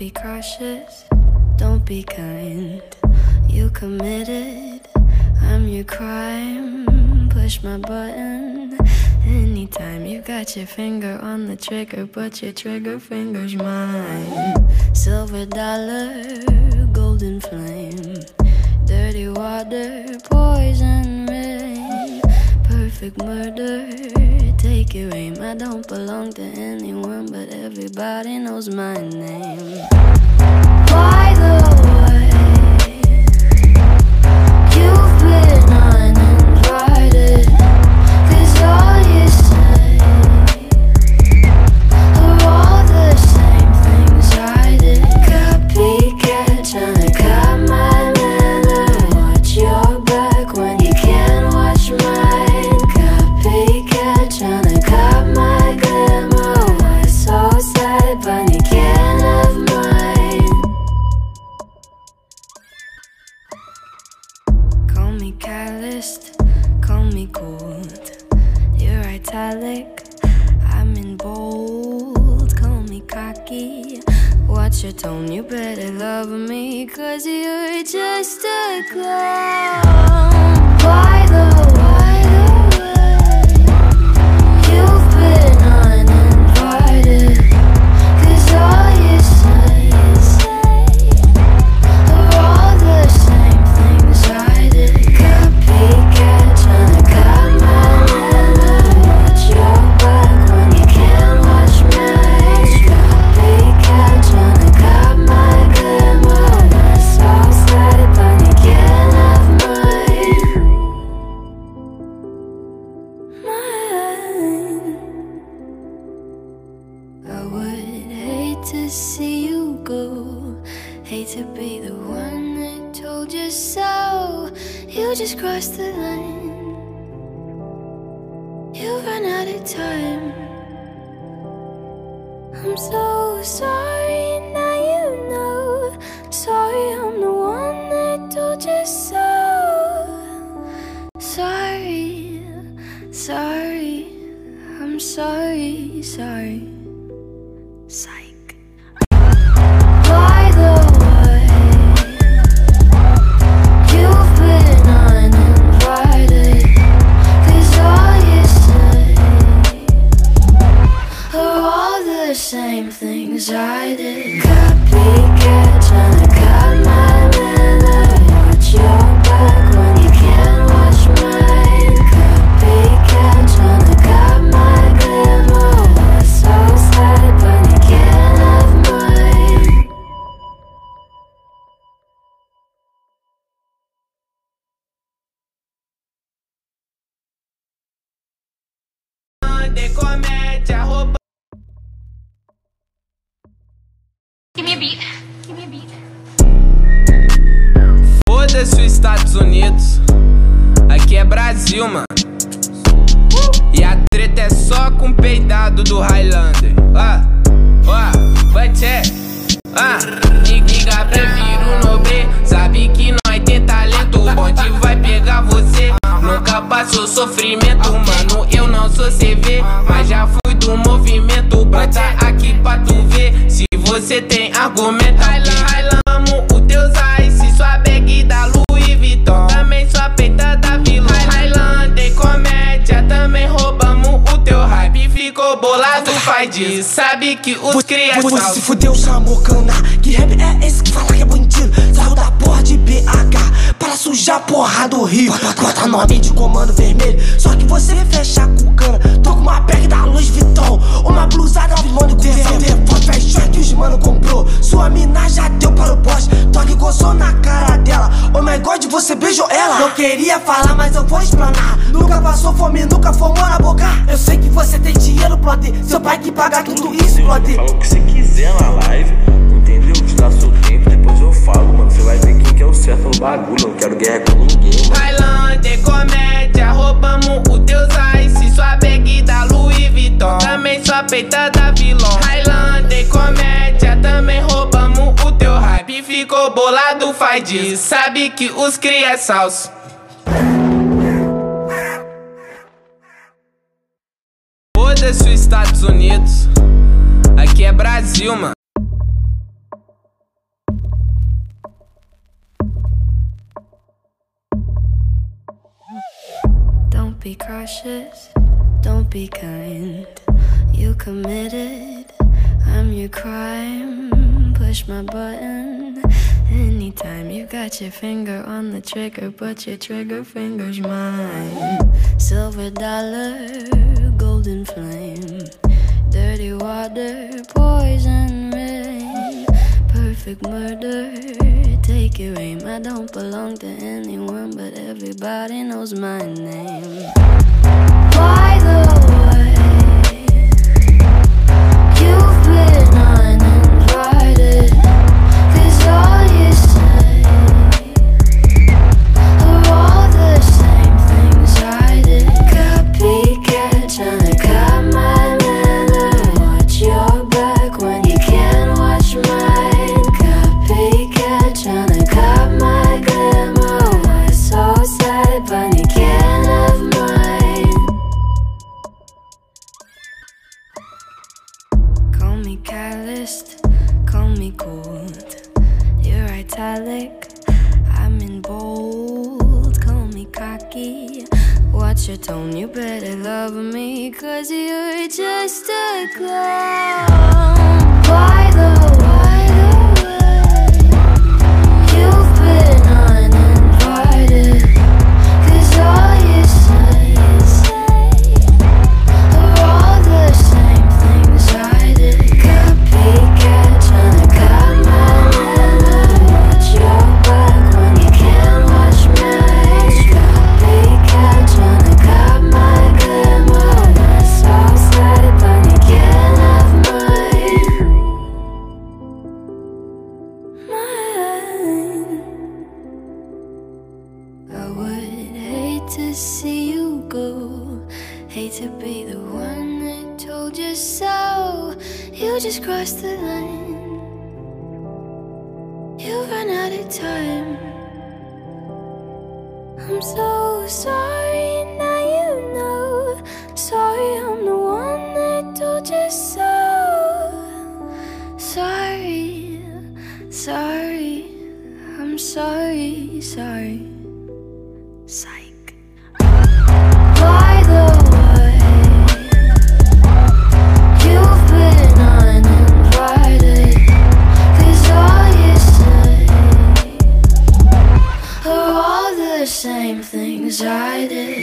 be cautious, don't be kind. You committed, I'm your crime. Push my button anytime. You got your finger on the trigger, but your trigger finger's mine. Silver dollar, golden flame. Dirty water, poison rain. Perfect murder, take your aim. I don't belong to anyone, but everybody knows my name. By the cocky, watch your tone. You better love me, cause you're just a clown. By the hate to see you go. Hate to be the one that told you so. You just crossed the line. You ran out of time. I'm so sorry, comédia. Give me a beat. Give me a beat. Foda-se os Estados Unidos. Aqui é Brasil, mano. E a treta é só com o peidado do Highlander. Ó, ó, vai tchê. Ah, liga, prefiro nobre. Sabe que nós tem talento. O bonde vai pegar você. Nunca passou sofrimento, mano. Eu não sou CV, argumento, Highland, amo o teus ice. Sua bag da Louis Vuitton. Também sua peita da vilão. Highlander comédia, também roubamos o teu hype. Ficou bolado, faz disso. Sabe que os crias Você se fudeu, chamou cana Que rap é esse que fala que é bandido Saiu da porra de BH sujar porra do Rio bota nome de comando vermelho Só que você fecha com cana Tô com uma bag da Louis Vuitton Uma blusa da vilão do governo Foi fashion que os mano comprou Sua mina já deu para o boss Toque gozou na cara dela Oh my god, você beijou ela Não queria falar, mas eu vou explanar Nunca passou fome, nunca formou na boca Eu sei que você tem dinheiro, plode Seu pai que paga tudo isso, plode Fala o que você quiser na live, entendeu? Te dá depois falo, mano. Você vai ver quem que é o certo no bagulho. Não quero guerra com ninguém, mano. Highlander comédia, roubamos o teus ice. Sua bag da Louis Vuitton, também sua peita da vilão. Highlander comédia, também roubamos o teu hype. Ficou bolado, faz disso. Sabe que os cria é salso. Foda-se os Estados Unidos. Aqui é Brasil, mano. Be cautious, don't be kind. You committed, I'm your crime. Push my button anytime. You got your finger on the trigger, but your trigger finger's mine. Silver dollar, golden flame, dirty water, poison perfect murder. Take your aim. I don't belong to anyone, but everybody knows my name. By the calloused, call me cold. You're italic, I'm in bold. Call me cocky, watch your tone. You better love me, cause you're just a clown. Out of time. I'm so sorry, now you know. Sorry, I'm the one that told you so. Sorry, sorry, I'm sorry, sorry. Things